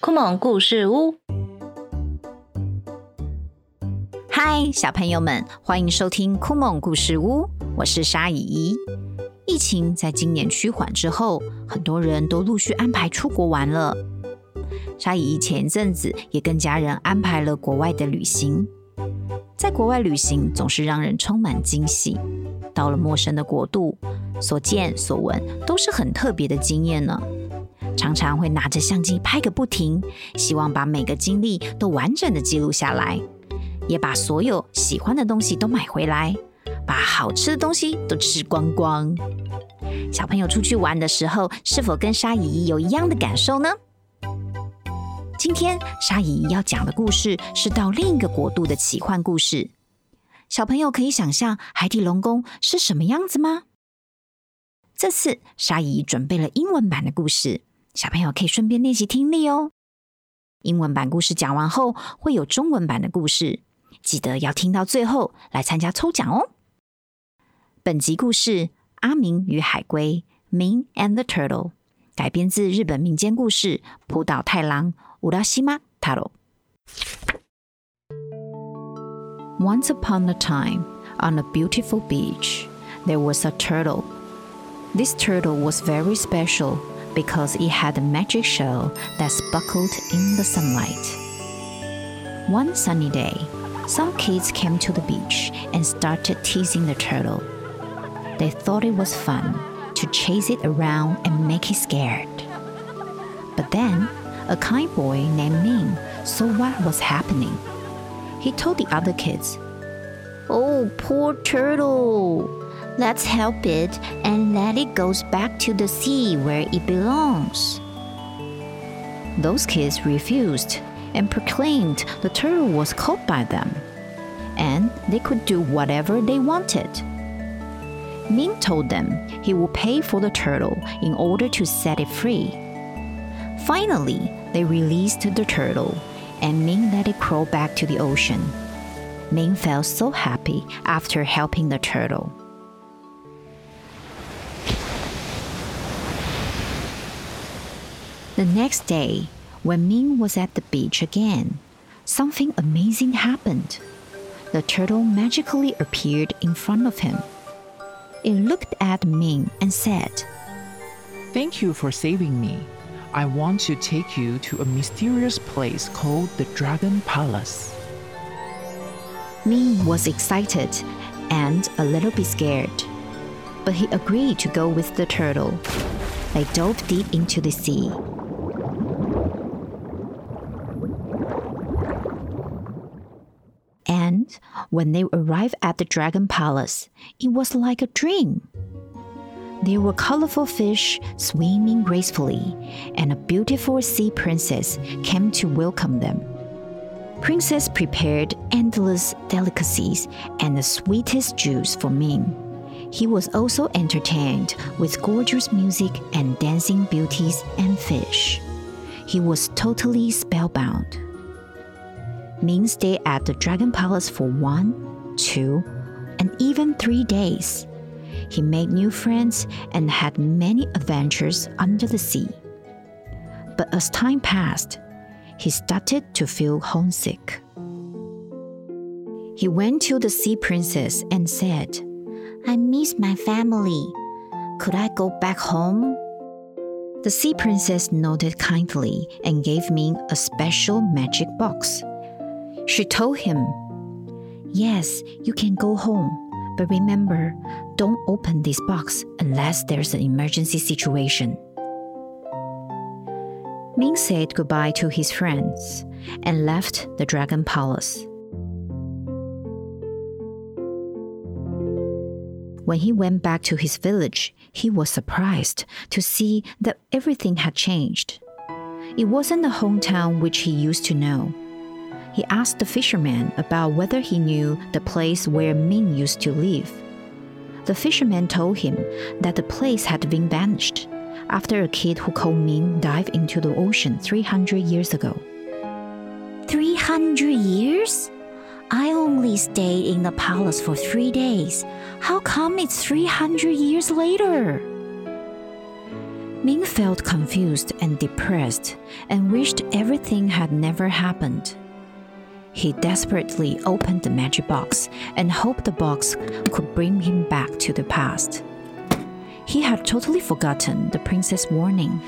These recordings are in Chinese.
酷萌故事屋，嗨，小朋友们，欢迎收听酷萌故事屋，我是沙姨。疫情在今年趋缓之后，很多人都陆续安排出国玩了。沙姨姨前阵子也跟家人安排了国外的旅行。在国外旅行总是让人充满惊喜，到了陌生的国度，所见所闻都是很特别的经验呢。常常会拿着相机拍个不停，希望把每个经历都完整的记录下来，也把所有喜欢的东西都买回来，把好吃的东西都吃光光。小朋友出去玩的时候，是否跟沙姨有一样的感受呢？今天沙姨要讲的故事是到另一个国度的奇幻故事。小朋友可以想象海底龙宫是什么样子吗？这次沙姨姨准备了英文版的故事，小朋友可以顺便练习听力哦。英文版故事讲完后，会有中文版的故事，记得要听到最后来参加抽奖哦。本集故事《阿明与海龟》（Ming and the Turtle） 改编自日本民间故事《浦岛太郎》。Urashima Taro. Once upon a time, on a beautiful beach, there was a turtle. This turtle was very special because it had a magic shell that sparkled in the sunlight. One sunny day, some kids came to the beach and started teasing the turtle. They thought it was fun to chase it around and make it scared. But then a kind boy named Ming saw what was happening. He told the other kids, Oh, poor turtle! Let's help it and let it go back to the sea where it belongs. Those kids refused and proclaimed the turtle was caught by them, and they could do whatever they wanted. Ming told them he would pay for the turtle in order to set it free. Finally, they released the turtle, and Ming let it crawl back to the ocean. Ming felt so happy after helping the turtle. The next day, when Ming was at the beach again, something amazing happened. The turtle magically appeared in front of him. It looked at Ming and said, Thank you for saving me. I want to take you to a mysterious place called the Dragon Palace. Ming was excited and a little bit scared, but he agreed to go with the turtle. They dove deep into the sea. And when they arrived at the Dragon Palace, it was like a dream. There were colorful fish swimming gracefully, and a beautiful sea princess came to welcome them. Princess prepared endless delicacies and the sweetest juice for Ming. He was also entertained with gorgeous music and dancing beauties and fish. He was totally spellbound. Ming stayed at the Dragon Palace for one, two, and even three days. He made new friends and had many adventures under the sea. But as time passed, he started to feel homesick. He went to the sea princess and said, I miss my family. Could I go back home? The sea princess nodded kindly and gave Ming a special magic box. She told him, Yes, you can go home, but remember, don't open this box unless there's an emergency situation. Ming said goodbye to his friends and left the Dragon Palace. When he went back to his village, he was surprised to see that everything had changed. It wasn't the hometown which he used to know. He asked the fisherman about whether he knew the place where Ming used to live. The fisherman told him that the place had been vanished after a kid who called Ming dived into the ocean 300 years ago. 300 years? I only stayed in the palace for three days. How come it's 300 years later? Ming felt confused and depressed and wished everything had never happened. He desperately opened the magic box and hoped the box could bring him back to the past. He had totally forgotten the princess' warning.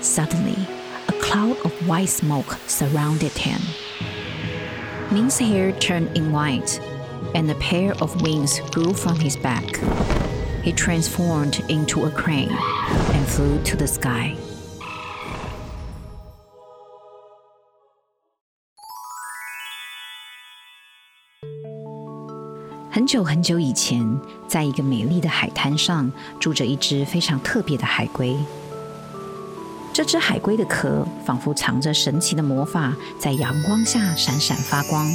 Suddenly, a cloud of white smoke surrounded him. Ming's hair turned in white, and a pair of wings grew from his back. He transformed into a crane and flew to the sky. 很久很久以前，在一个美丽的海滩上，住着一只非常特别的海龟。这只海龟的壳仿佛藏着神奇的魔法，在阳光下闪闪发光。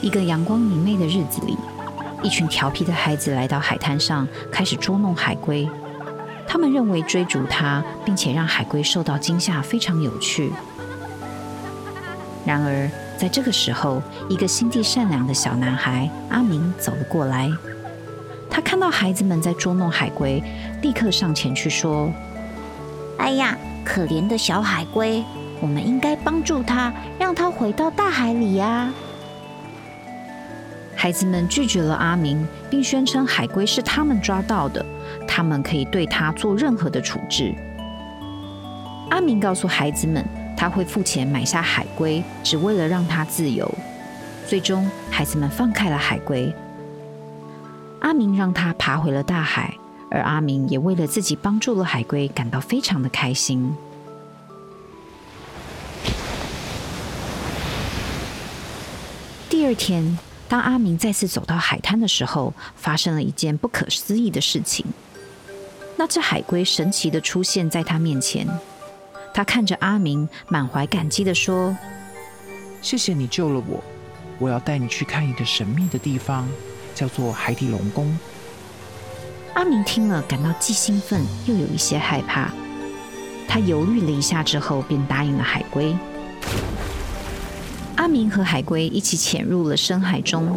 一个阳光明媚的日子里，一群调皮的孩子来到海滩上，开始捉弄海龟。他们认为追逐它，并且让海龟受到惊吓非常有趣。然而，在这个时候，一个心地善良的小男孩阿明走了过来。他看到孩子们在捉弄海龟，立刻上前去说：“哎呀，可怜的小海龟，我们应该帮助它，让它回到大海里呀！”孩子们拒绝了阿明，并宣称海龟是他们抓到的，他们可以对它做任何的处置。阿明告诉孩子们。他会付钱买下海龟，只为了让它自由。最终，孩子们放开了海龟。阿明让他爬回了大海，而阿明也为了自己帮助了海龟感到非常的开心。第二天，当阿明再次走到海滩的时候，发生了一件不可思议的事情。那只海龟神奇的出现在他面前。他看着阿明，满怀感激的说：“谢谢你救了我，我要带你去看一个神秘的地方，叫做海底龙宫。”阿明听了，感到既兴奋又有一些害怕。他犹豫了一下之后，便答应了海龟。阿明和海龟一起潜入了深海中。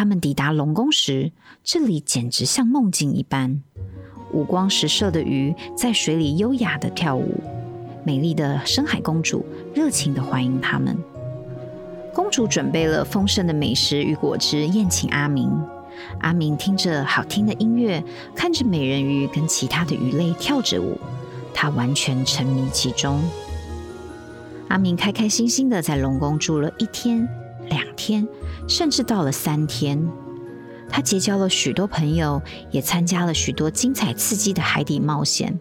他们抵达龙宫时，这里简直像梦境一般。五光十色的鱼在水里优雅的跳舞，美丽的深海公主热情的欢迎他们。公主准备了丰盛的美食与果汁宴请阿明。阿明听着好听的音乐，看着美人鱼跟其他的鱼类跳着舞，他完全沉迷其中。阿明开开心心的在龙宫住了一天。两天，甚至到了三天，他结交了许多朋友，也参加了许多精彩刺激的海底冒险。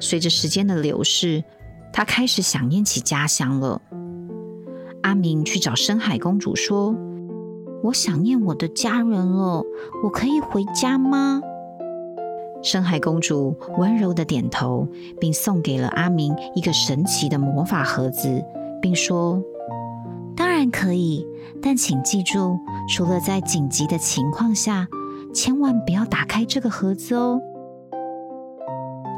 随着时间的流逝，他开始想念起家乡了。阿明去找深海公主说：“我想念我的家人了，我可以回家吗？”深海公主温柔的点头，并送给了阿明一个神奇的魔法盒子，并说。但可以，但请记住，除了在紧急的情况下，千万不要打开这个盒子哦。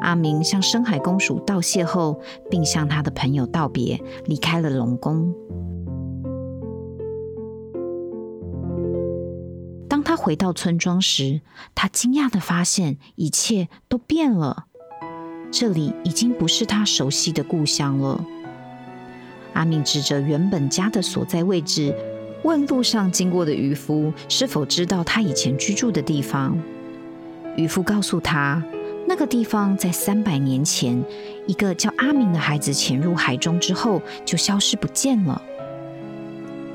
阿明向深海公主道谢后，并向他的朋友道别，离开了龙宫。当他回到村庄时，他惊讶的发现一切都变了，这里已经不是他熟悉的故乡了。阿明指着原本家的所在位置，问路上经过的渔夫是否知道他以前居住的地方。渔夫告诉他，那个地方在三百年前，一个叫阿明的孩子潜入海中之后就消失不见了。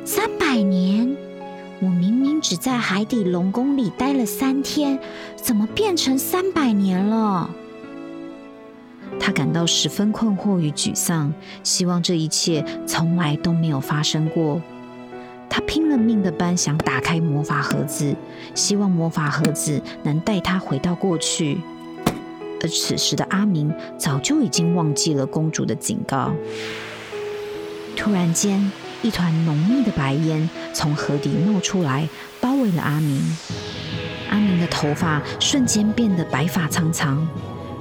三百年，我明明只在海底龙宫里待了三天，怎么变成三百年了？他感到十分困惑与沮丧，希望这一切从来都没有发生过。他拼了命的般想打开魔法盒子，希望魔法盒子能带他回到过去。而此时的阿明早就已经忘记了公主的警告。突然间，一团浓密的白烟从河底冒出来，包围了阿明。阿明的头发瞬间变得白发苍苍。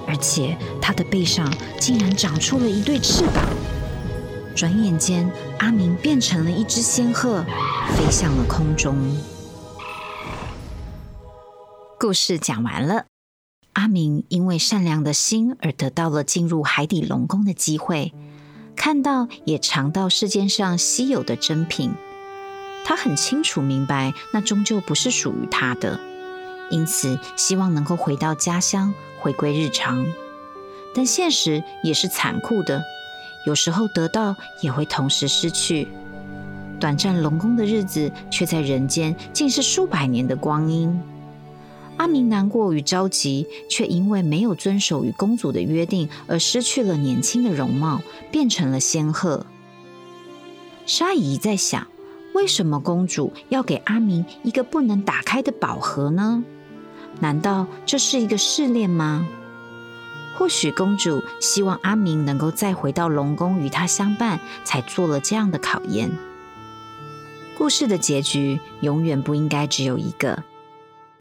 而且它的背上竟然长出了一对翅膀。转眼间，阿明变成了一只仙鹤，飞向了空中。故事讲完了。阿明因为善良的心而得到了进入海底龙宫的机会，看到也尝到世间上稀有的珍品。他很清楚明白，那终究不是属于他的，因此希望能够回到家乡，回归日常。但现实也是残酷的，有时候得到也会同时失去。短暂龙宫的日子，却在人间竟是数百年的光阴。阿明难过与着急，却因为没有遵守与公主的约定而失去了年轻的容貌，变成了仙鹤。沙姨在想，为什么公主要给阿明一个不能打开的宝盒呢？难道这是一个试炼吗？或许公主希望阿明能够再回到龙宫与她相伴，才做了这样的考验。故事的结局永远不应该只有一个。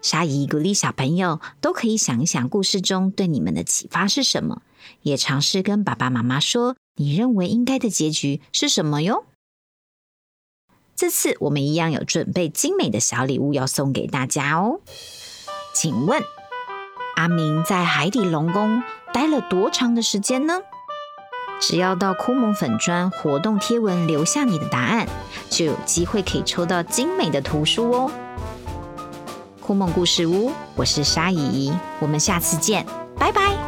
沙姨鼓励小朋友都可以想一想，故事中对你们的启发是什么，也尝试跟爸爸妈妈说，你认为应该的结局是什么哟。这次我们一样有准备精美的小礼物要送给大家哦。请问阿明在海底龙宫待了多长的时间呢？只要到枯萌粉砖活动贴文留下你的答案，就有机会可以抽到精美的图书哦。枯梦故事屋，我是沙姨，我们下次见，拜拜。